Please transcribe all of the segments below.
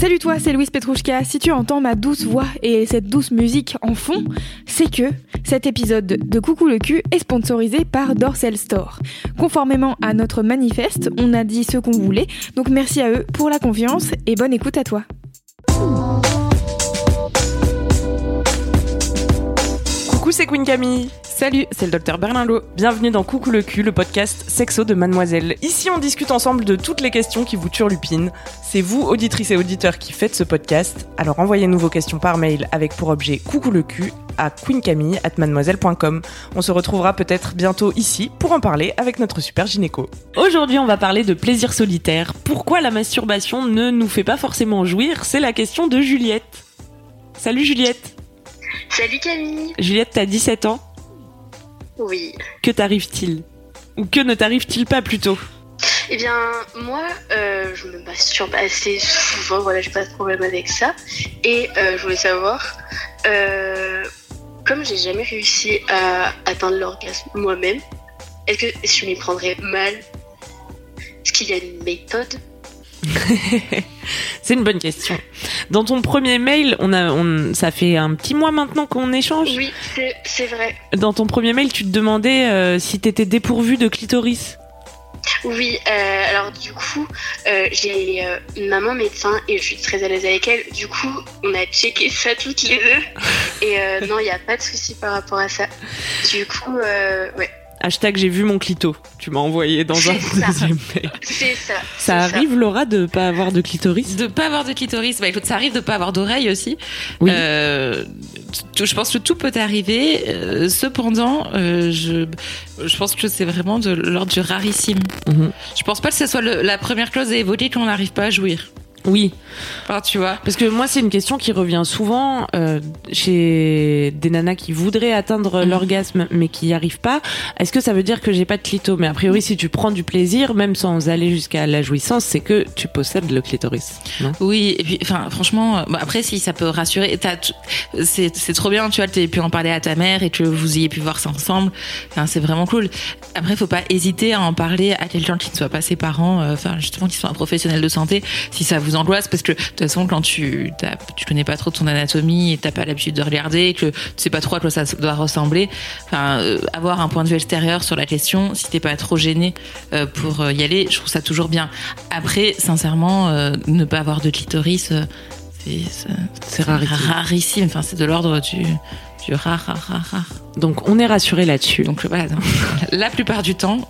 Salut toi, c'est Louise Petrouchka. Si tu entends ma douce voix et cette douce musique en fond, c'est que cet épisode de Coucou le cul est sponsorisé par Dorsel Store. Conformément à notre manifeste, on a dit ce qu'on voulait, donc merci à eux pour la confiance et bonne écoute à toi. C'est Queen Camille. Salut, c'est le docteur Berlinlot. Bienvenue dans Coucou le cul, le podcast sexo de Mademoiselle. Ici, on discute ensemble de toutes les questions qui vous turlupinent. C'est vous, auditrices et auditeurs, qui faites ce podcast. Alors envoyez-nous vos questions par mail avec pour objet Coucou le cul à queencamille@mademoiselle.com. On se retrouvera peut-être bientôt ici pour en parler avec notre super gynéco. Aujourd'hui, on va parler de plaisir solitaire. Pourquoi la masturbation ne nous fait pas forcément jouir? C'est la question de Juliette. Salut Juliette. Salut Camille. Juliette, t'as 17 ans. Oui. Que t'arrive-t-il? Ou que ne t'arrive-t-il pas plutôt? Eh bien, moi, euh, je me masturbe assez souvent, voilà, j'ai pas de problème avec ça. Et euh, je voulais savoir, euh, comme j'ai jamais réussi à atteindre l'orgasme moi-même, est-ce que je m'y prendrais mal? Est-ce qu'il y a une méthode? C'est une bonne question. Dans ton premier mail, on a, on, ça fait un petit mois maintenant qu'on échange. Oui, c'est- vrai. Dans ton premier mail, tu te demandais euh, si t'étais dépourvu de clitoris. Oui, euh, alors du coup, euh, j'ai euh, une maman médecin et je suis très à l'aise avec elle. Du coup, on a checké ça toutes les deux. Et non, il n'y a pas de souci par rapport à ça. Du coup, ouais, Hashtag j'ai vu mon clito. Tu m'as envoyé dans un deuxième mail. c'est ça. Ça arrive, Laura, de pas avoir de clitoris? De pas avoir de clitoris, bah écoute, ça arrive de pas avoir d'oreille aussi. Oui. Euh, je pense que tout peut arriver. euh, cependant, euh, je, je pense que c'est vraiment de l'ordre du rarissime. Mhm. Je pense pas que ce soit le- la première clause à évoquer quand on n'arrive pas à jouir. Oui. Enfin, tu vois. Parce que moi, c'est une question qui revient souvent euh, chez des nanas qui voudraient atteindre Mhm. l'orgasme mais qui n'y arrivent pas. Est-ce que ça veut dire que j'ai pas de clito? Mais a priori, si tu prends du plaisir, même sans aller jusqu'à la jouissance, c'est que tu possèdes le clitoris. Non? Oui, et puis, enfin, franchement, euh, bah, après, si ça peut rassurer, c'est trop bien, tu vois, que t'aies pu en parler à ta mère et que vous ayez pu voir ça ensemble. Enfin, c'est vraiment cool. Après, faut pas hésiter à en parler à quelqu'un qui ne soit pas ses parents, euh, enfin, justement, qui soit un professionnel de santé, si ça vous angoisse, parce que de toute façon, quand tu tu connais pas trop ton anatomie et t'as pas l'habitude de regarder, que tu sais pas trop à quoi ça doit ressembler, enfin, euh, avoir un point de vue extérieur sur la question, si t'es pas trop gêné euh, pour euh, y aller, je trouve ça toujours bien. Après, sincèrement, euh, ne pas avoir de clitoris, c'est rarissime. rarissime. Enfin, c'est de l'ordre du, du rare, rare, rare, rare. Donc, on est rassuré là-dessus. Donc voilà, la plupart du temps,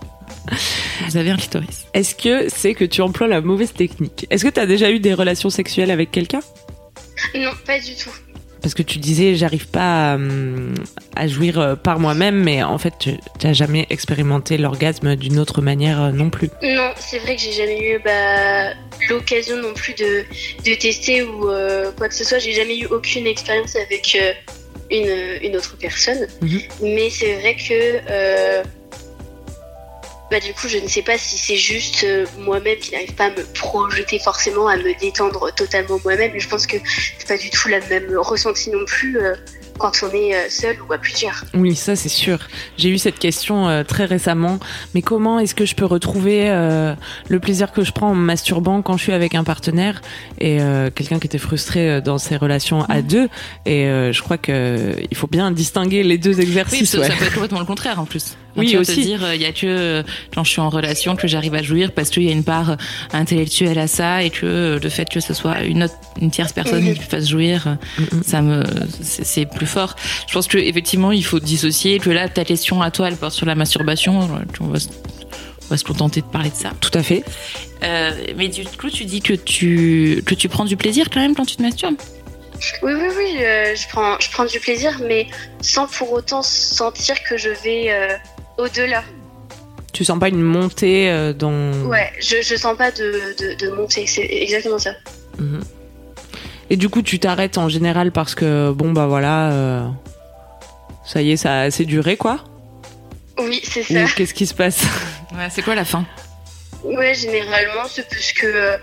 vous avez un clitoris. Est-ce que c'est que tu emploies la mauvaise technique? Est-ce que tu as déjà eu des relations sexuelles avec quelqu'un? Non, pas du tout. Parce que tu disais, j'arrive pas à, hum, à jouir euh, par moi-même, mais en fait, tu n'as jamais expérimenté l'orgasme d'une autre manière euh, non plus. Non, c'est vrai que j'ai jamais eu bah, l'occasion non plus de, de tester ou euh, quoi que ce soit. J'ai jamais eu aucune expérience avec euh, une, une autre personne. Mhm. Mais c'est vrai que euh, bah, du coup, je ne sais pas si c'est juste euh, moi-même qui n'arrive pas à me projeter forcément, à me détendre totalement moi-même. Et je pense que c'est pas du tout la même ressenti non plus euh, quand on est euh, seul ou à plusieurs. Oui, ça c'est sûr. J'ai eu cette question euh, très récemment. Mais comment est-ce que je peux retrouver euh, le plaisir que je prends en me masturbant quand je suis avec un partenaire et euh, quelqu'un qui était frustré euh, dans ses relations à deux? Et euh, je crois que il faut bien distinguer les deux Oui, exercices. ça, ouais. ça peut être complètement le contraire en plus. Enfin, Oui, tu vas aussi. te dire, il y a que euh, quand je suis en relation que j'arrive à jouir parce qu'il y a une part euh, intellectuelle à ça et que euh, le fait que ce soit une autre, une tierce personne qui me fasse jouir, euh, ça me, c'est plus fort. Je pense que effectivement, il faut dissocier que là, ta question à toi, elle porte sur la masturbation. euh, On va, se- on va se contenter de parler de ça. Tout à fait. Euh, mais du coup, tu dis que tu que tu prends du plaisir quand même quand tu te masturbes? Oui, oui, oui, euh, je, prends, je prends du plaisir, mais sans pour autant sentir que je vais euh, au-delà. Tu sens pas une montée euh, dans. Ouais, je, je sens pas de, de, de montée, c'est exactement ça. Mhm. Et du coup, tu t'arrêtes en général parce que, bon, bah voilà, euh, ça y est, ça a assez duré, quoi? Oui, c'est Ou ça. qu'est-ce qui se passe? Ouais, c'est quoi la fin? Ouais, généralement, c'est parce que euh,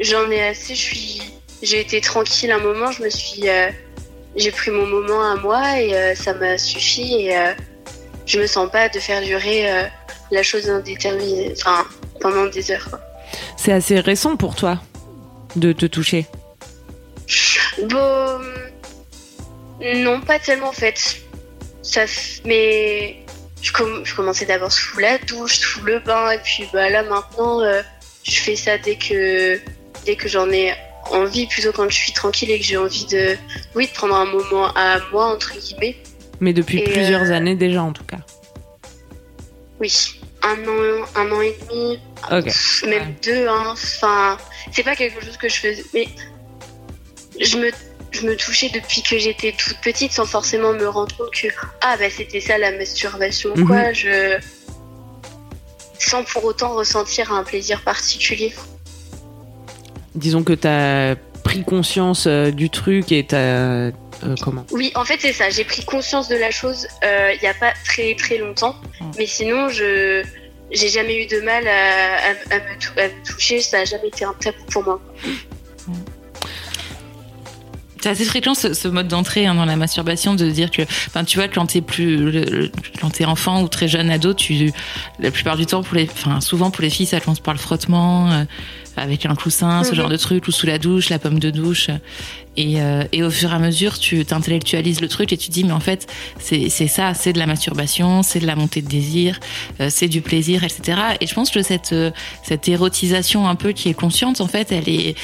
j'en ai assez, je suis. J'ai été tranquille un moment, je me suis. euh, j'ai pris mon moment à moi et euh, ça m'a suffi et euh, je me sens pas de faire durer euh, la chose indéterminée, enfin, pendant des heures. C'est assez récent pour toi de te toucher. Bon. Non, pas tellement en fait. Ça, mais je, com- je commençais d'abord sous la douche, sous le bain, et puis bah là maintenant, euh, je fais ça dès que dès que j'en ai envie, plutôt quand je suis tranquille et que j'ai envie de, oui, de prendre un moment à moi entre guillemets. Mais depuis Et, plusieurs euh, années déjà, en tout cas. Oui, un an, un an et demi, même deux. Hein. Enfin, c'est pas quelque chose que je faisais, mais je me je me touchais depuis que j'étais toute petite sans forcément me rendre compte que ah bah c'était ça la masturbation Mhm. quoi je sans pour autant ressentir un plaisir particulier Disons que t'as pris conscience euh, du truc et t'as. Euh, comment? Oui en fait c'est ça. J'ai pris conscience de la chose euh, il y a pas très très longtemps. Mhm. mais sinon je j'ai jamais eu de mal à, à- à me, tou- à me toucher. Ça a jamais été un tabou pour moi. C'est assez fréquent ce, ce mode d'entrée hein, dans la masturbation de dire que, enfin, tu vois, quand t'es plus, le- le- quand t'es enfant ou très jeune ado, tu, la plupart du temps pour les, enfin, souvent pour les filles, ça commence par le frottement euh, avec un coussin, ce Mhm. genre de truc, ou sous la douche, la pomme de douche. Et, euh, et au fur et à mesure, tu t'intellectualises le truc et tu dis, mais en fait, c'est c'est ça, c'est de la masturbation, c'est de la montée de désir, euh, c'est du plaisir, etc. Et je pense que cette, euh, cette érotisation un peu qui est consciente, en fait, elle est,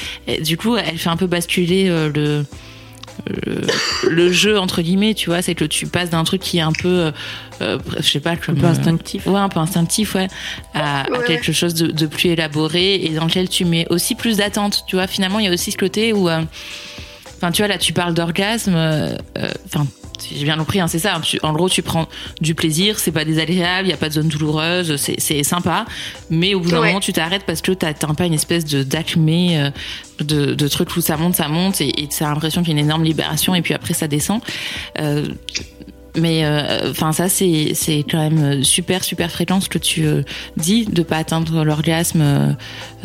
du coup, elle fait un peu basculer euh, le, le, le jeu entre guillemets tu vois c'est que tu passes d'un truc qui est un peu euh, euh, je sais pas Un peu euh, instinctif. ouais un peu instinctif ouais à, à Ouais, quelque chose de, de plus élaboré et dans lequel tu mets aussi plus d'attente tu vois finalement il y a aussi ce côté où euh, enfin tu vois là tu parles d'orgasme euh, euh, enfin si j'ai bien compris, hein, c'est ça. Tu- en gros, tu prends du plaisir, c'est pas désagréable, il y a pas de zone douloureuse, c'est- c'est sympa. Mais au bout d'un Ouais. moment, tu t'arrêtes parce que t'atteins pas une espèce de d'acmé, euh, de, de truc où ça monte, ça monte, et et t'as l'impression qu'il y a une énorme libération, et puis après ça descend. Euh, mais euh, enfin ça c'est c'est quand même super super fréquent ce que tu euh, dis de pas atteindre l'orgasme. euh,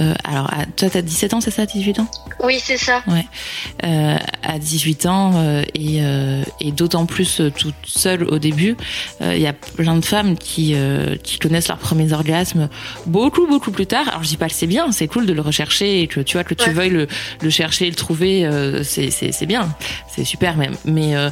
euh, alors à- toi t'as 17 ans c'est ça 18 ans? Oui c'est ça euh, à 18 ans euh, et, euh, et d'autant plus euh, toute seule au début, euh, il y a plein de femmes qui, euh, qui connaissent leurs premiers orgasmes beaucoup beaucoup plus tard. Alors je dis pas que c'est bien, c'est cool de le rechercher et que tu vois que tu Ouais. veuilles le, le chercher et le trouver, euh, c'est c'est c'est bien, c'est super même. Mais euh,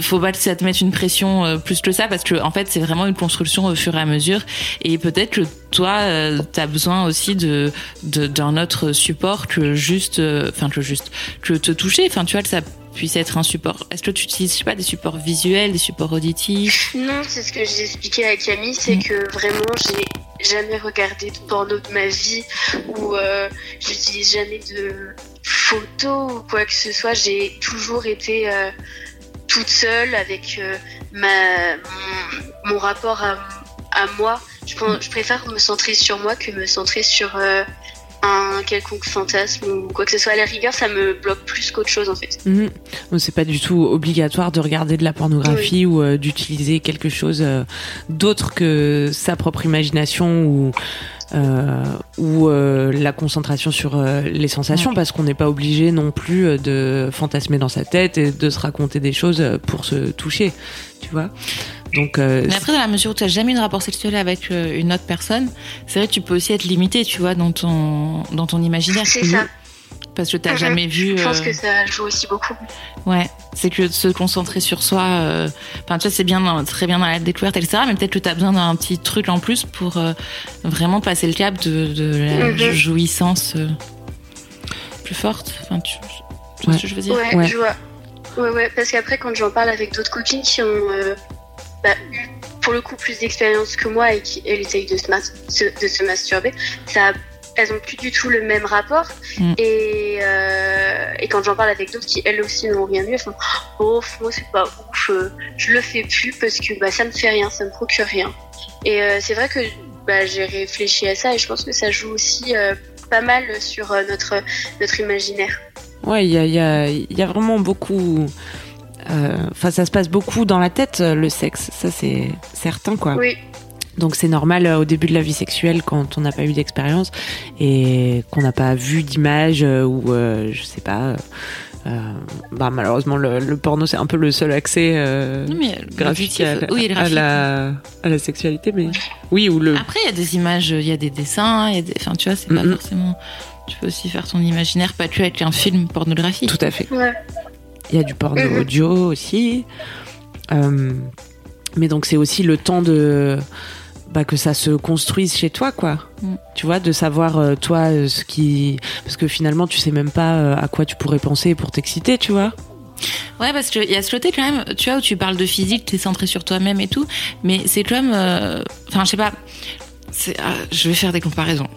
faut pas que ça te mette une pression euh, plus que ça parce que en fait c'est vraiment une construction au fur et à mesure. Et peut-être que toi euh, t'as besoin aussi de d'un autre support que juste euh, enfin que juste que te toucher enfin tu vois que ça puisse être un support. Est-ce que tu utilises je sais pas des supports visuels des supports auditifs? Non, c'est ce que j'ai expliqué à Camille, c'est que vraiment j'ai jamais regardé de porno de ma vie ou j'utilise jamais de photos ou quoi que ce soit. J'ai toujours été toute seule avec euh, mon, rapport à, moi. Je préfère me centrer sur moi que me centrer sur euh, un quelconque fantasme ou quoi que ce soit. À la rigueur, ça me bloque plus qu'autre chose en fait. Donc, C'est pas du tout obligatoire de regarder de la pornographie ou euh, d'utiliser quelque chose euh, d'autre que sa propre imagination ou euh, ou la concentration sur les sensations parce qu'on n'est pas obligé non plus de fantasmer dans sa tête et de se raconter des choses pour se toucher, tu vois. Donc euh, mais après dans la mesure où tu n'as jamais eu de rapport sexuel avec euh, une autre personne c'est vrai que tu peux aussi être limité tu vois dans ton dans ton imaginaire C'est ça. parce que t'as Mhm. jamais vu Je pense euh, que ça joue aussi beaucoup. Ouais, c'est que de se concentrer sur soi, euh, enfin tu vois, c'est bien, dans- très bien dans la découverte, etc. Mais peut-être que t'as besoin d'un petit truc en plus pour euh, vraiment passer le cap de, de la Mhm. jouissance euh, plus forte. Enfin, tu, tu vois ce que je veux dire? Ouais, Ouais. je vois. Ouais, ouais, parce qu'après, quand j'en parle avec d'autres copines qui ont euh, bah, pour le coup, plus d'expérience que moi et qui, elles, essayent de se, de masturber, ça, elles ont plus du tout le même rapport. Mm. Et, euh, et quand j'en parle avec d'autres qui, elles aussi, n'ont rien eu, elles font Oh, moi, c'est pas ouf, euh, je le fais plus parce que bah, ça me fait rien, ça me procure rien. Et euh, c'est vrai que bah, j'ai réfléchi à ça et je pense que ça joue aussi euh, pas mal sur notre, notre imaginaire. Ouais, il y a, y, a, y a, vraiment beaucoup. Enfin, ça se passe beaucoup dans la tête, le sexe, ça c'est certain, quoi. Oui. Donc c'est normal au début de la vie sexuelle quand on n'a pas eu d'expérience et qu'on n'a pas vu d'image ou je sais pas euh, bah, malheureusement, le, le porno, c'est un peu le seul accès euh, graphique à, oui, à, la, à la sexualité. Mais oui, ou le. Après, il y a des images, il y a des dessins, il y a des. Enfin, tu vois, c'est pas forcément. Tu peux aussi faire ton imaginaire, pas que avec un film pornographique. Tout à fait. Ouais. Il y a du porno mm-hmm. audio aussi. Euh, mais donc, c'est aussi le temps de bah, que ça se construise chez toi, quoi. Mm. Tu vois, de savoir euh, toi euh, ce qui, parce que finalement tu sais même pas à quoi tu pourrais penser pour t'exciter, tu vois. Ouais, parce qu'il y a ce côté quand même, tu vois, où tu parles de physique, tu es centré sur toi-même et tout, mais c'est quand même, enfin, je sais pas, je vais faire des comparaisons.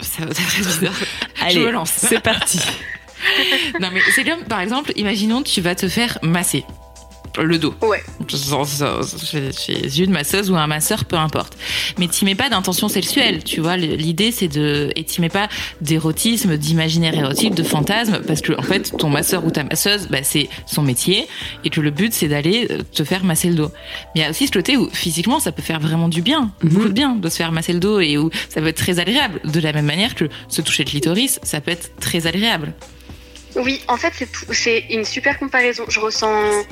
Ça va être bizarre. Allez, je me lance. C'est parti. non, mais c'est comme, par exemple, imaginons tu vas te faire masser le dos. Ouais. Chez une masseuse ou un masseur, peu importe. Mais t'y mets pas d'intention sexuelle, tu vois. L'idée, c'est de. Et t'y mets pas d'érotisme, d'imaginaire érotique, de fantasme, parce que, en fait, ton masseur ou ta masseuse, bah, c'est son métier, et que le but, c'est d'aller euh, te faire masser le dos. Mais il y a aussi ce côté où, physiquement, ça peut faire vraiment du bien, mhm. beaucoup de bien, de se faire masser le dos, et où ça peut être très agréable. De la même manière que se toucher le clitoris, ça peut être très agréable. Oui, en fait, c'est une super comparaison. Je ressens,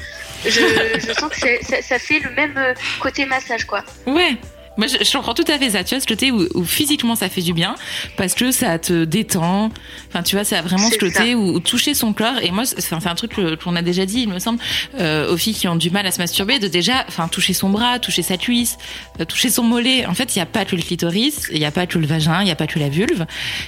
je, je sens que ça, ça, fait le même euh, côté massage, quoi. Ouais. Moi, je, je, comprends tout à fait ça. Tu vois, ce côté où, où, physiquement ça fait du bien parce que ça te détend. Enfin, tu vois, ça a vraiment ce côté où, où, toucher son corps. Et moi, c'est un truc qu'on a déjà dit, il me semble, euh, aux filles qui ont du mal à se masturber, de déjà, enfin, toucher son bras, toucher sa cuisse, euh, toucher son mollet. En fait, il n'y a pas que le clitoris, il n'y a pas que le vagin, il n'y a pas que la vulve.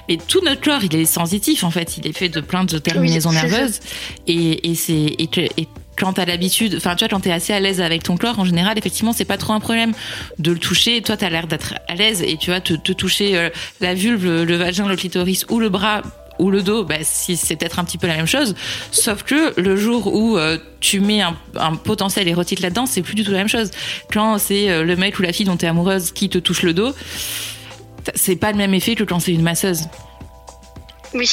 Mais tout notre corps, il est sensitif. En fait, il est fait de plein de terminaisons nerveuses. Et, et c'est et, et quand t'as l'habitude, enfin tu vois, quand t'es assez à l'aise avec ton corps, en général, effectivement, c'est pas trop un problème de le toucher. Toi, t'as l'air d'être à l'aise et tu vas te, te, toucher euh, la vulve, le, vagin, le clitoris ou le bras ou le dos, bah, si c'est peut-être un petit peu la même chose. Sauf que le jour où euh, tu mets un, un, potentiel érotique là-dedans, c'est plus du tout la même chose. Quand c'est euh, le mec ou la fille dont t'es amoureuse qui te touche le dos, c'est pas le même effet que quand c'est une masseuse. Oui.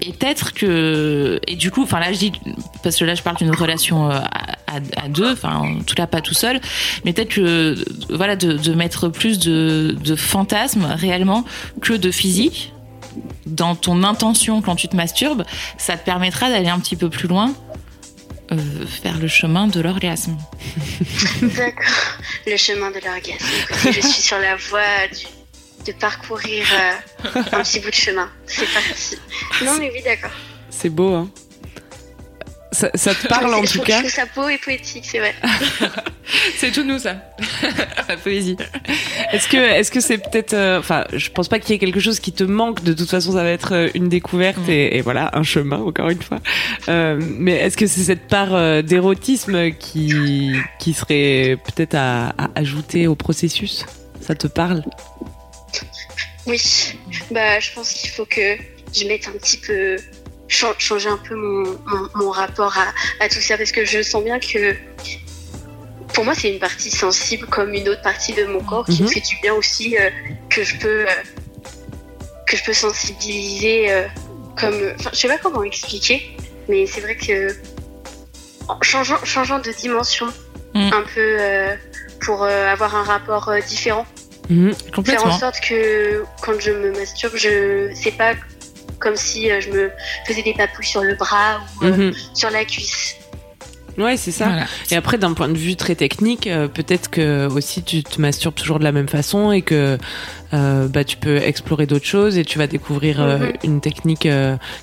Et peut-être que et du coup, enfin là je dis parce que là je parle d'une relation euh, à, à, deux, enfin en tout cas pas tout seul, mais peut-être que voilà de, de, mettre plus de, de fantasmes réellement que de physique dans ton intention quand tu te masturbes, ça te permettra d'aller un petit peu plus loin. Euh, faire le chemin de l'orgasme. D'accord, le chemin de l'orgasme. Je suis sur la voie du de parcourir euh, un petit bout de chemin. C'est parti. Non, mais oui, d'accord. C'est beau, hein. Ça, ça, te parle en tout cas. Je trouve ça beau et poétique, c'est vrai. c'est tout nous ça, la poésie. Est-ce que, est-ce que c'est peut-être, euh, enfin, je pense pas qu'il y ait quelque chose qui te manque. De toute façon, ça va être euh, une découverte et, et, voilà, un chemin encore une fois. Euh, mais est-ce que c'est cette part d'érotisme qui, qui serait peut-être à, à ajouter au processus? Ça te parle? Oui, bah, je pense qu'il faut que je mette un petit peu, changer un peu mon, mon, rapport à, à, tout ça parce que je sens bien que pour moi, c'est une partie sensible comme une autre partie de mon corps qui me mhm. fait du bien aussi, euh, que je peux, euh, que je peux sensibiliser euh, comme, enfin, je sais pas comment expliquer, mais c'est vrai que en changeant, changeant de dimension mm. un peu pour avoir un rapport différent Mmh, Faire en sorte que quand je me masturbe, je c'est pas comme si euh, je me faisais des papouilles sur le bras ou euh, mmh. sur la cuisse. Ouais, c'est ça. Voilà. Et après, d'un point de vue très technique, euh, peut-être que aussi tu te masturbes toujours de la même façon et que euh, bah, tu peux explorer d'autres choses et tu vas découvrir euh, mm -hmm. une technique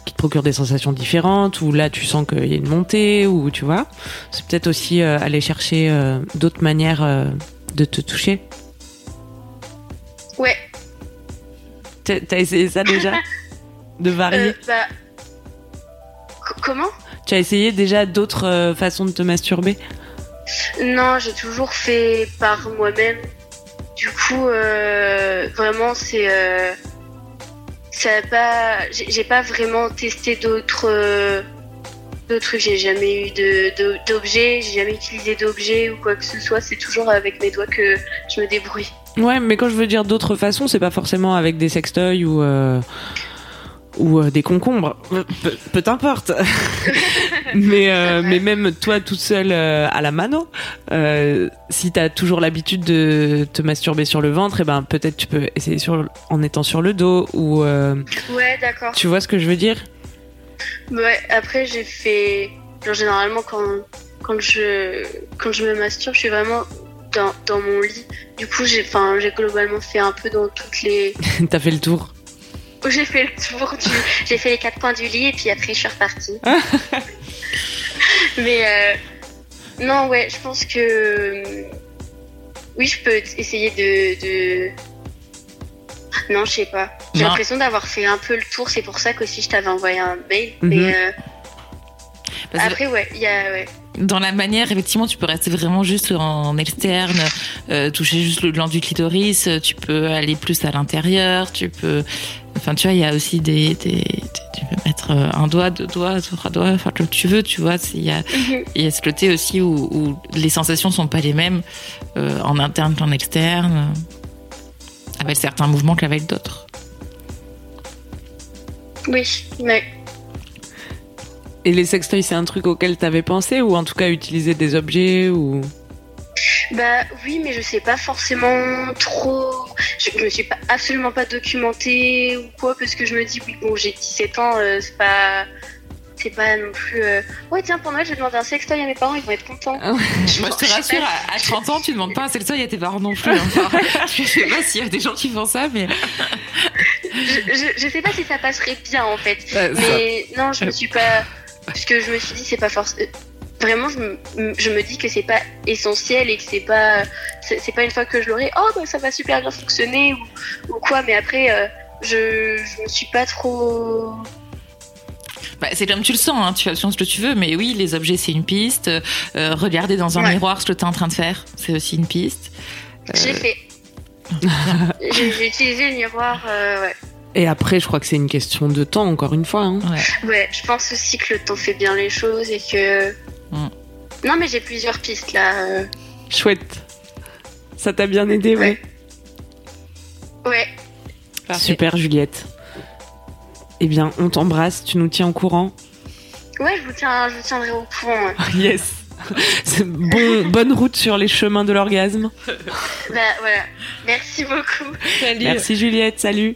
qui te procure des sensations différentes ou là tu sens qu'il y a une montée ou tu vois. C'est peut-être aussi aller chercher d'autres manières de te toucher. Ouais. T'as essayé ça déjà? De varier euh, bah... Comment? Tu as essayé déjà d'autres euh, façons de te masturber? Non, j'ai toujours fait par moi-même. Du coup, euh, vraiment, c'est. Ça a pas. J'ai pas vraiment testé d'autres. Euh, d'autres trucs. J'ai jamais eu d'objets, j'ai jamais utilisé d'objets ou quoi que ce soit. C'est toujours avec mes doigts que je me débrouille. Ouais, mais quand je veux dire d'autres façons, c'est pas forcément avec des sextoys ou euh, ou euh, des concombres, peu, peu importe. mais euh, mais même toi toute seule euh, à la mano, euh, si t'as toujours l'habitude de te masturber sur le ventre, et ben peut-être tu peux essayer sur en étant sur le dos ou Ouais, d'accord. tu vois ce que je veux dire? Ouais, après j'ai fait. Genre, généralement, quand, quand, je, quand je me masturbe, je suis vraiment dans, dans mon lit. Du coup, j'ai enfin, j'ai globalement fait un peu dans toutes les. T'as fait le tour. J'ai fait le tour du. J'ai fait les quatre coins du lit et puis après, je suis repartie. Mais. euh, Non, ouais, je pense que. euh, Oui, je peux essayer de. de... Non, je sais pas. J'ai l'impression d'avoir fait un peu le tour. C'est pour ça qu'aussi je t'avais envoyé un mail. Mhm. Mais euh, après, ouais, il y a. Ouais. Dans la manière, effectivement, tu peux rester vraiment juste en externe, euh, toucher juste le gland du clitoris. euh, Tu peux aller plus à l'intérieur. Tu peux, enfin, tu vois, il y a aussi des, tu peux mettre euh, un doigt, deux doigts, trois doigts, enfin, comme tu veux, tu vois. Il y a, Mhm. y a ce côté aussi où, où les sensations sont pas les mêmes euh, en interne qu'en externe, avec certains mouvements qu'avec d'autres. Oui, ouais. Et les sextoys, c'est un truc auquel t'avais pensé ou en tout cas utiliser des objets ou? Bah oui, mais je sais pas forcément trop. Je, je me suis pas, absolument pas documentée ou quoi, parce que je me dis, oui, bon, j'ai 17 ans, euh, c'est pas. C'est pas non plus. euh, Ouais, tiens, pour Noël, je vais demander un sextoy à mes parents, ils vont être contents. Ah Moi, je te sais rassure, pas. à, à 30 ans, tu demandes pas un sextoy à tes parents non plus. hein. Enfin, je sais pas s'il y a des gens qui font ça, mais. Je, je, je sais pas si ça passerait bien en fait. Ouais, ça- Mais non, je me suis pas. Parce que je me suis dit, c'est pas forcément. Vraiment, je me, je me dis que c'est pas essentiel et que c'est pas. C'est pas une fois que je l'aurai, oh bah ça va super bien fonctionner ou, ou quoi, mais après, euh, je, je me suis pas trop. Bah, c'est comme tu le sens, hein, tu fais ce que tu veux, mais oui, les objets, c'est une piste. Euh, regarder dans un Ouais. miroir ce que tu es en train de faire, c'est aussi une piste. J'ai fait. J'ai j'ai utilisé le miroir, euh, ouais. Et après, je crois que c'est une question de temps, encore une fois. hein. Ouais. Ouais, je pense aussi que le temps fait bien les choses et que. Mm. Non, mais j'ai plusieurs pistes là. euh. Chouette. Ça t'a bien aidé, ouais. Ouais, Super, Juliette. Eh bien, on t'embrasse, tu nous tiens au courant. ouais, je vous, tiens, je vous tiendrai au courant. ouais. Yes. C'est bon, bonne route sur les chemins de l'orgasme. Bah voilà. Merci beaucoup. Merci Juliette, salut.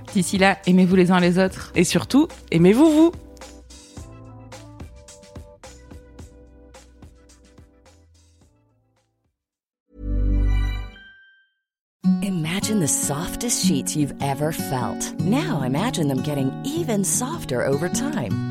D'ici là, aimez-vous les uns les autres. Et surtout, aimez-vous vous Imagine the softest sheets you've ever felt. Now imagine them getting even softer over time.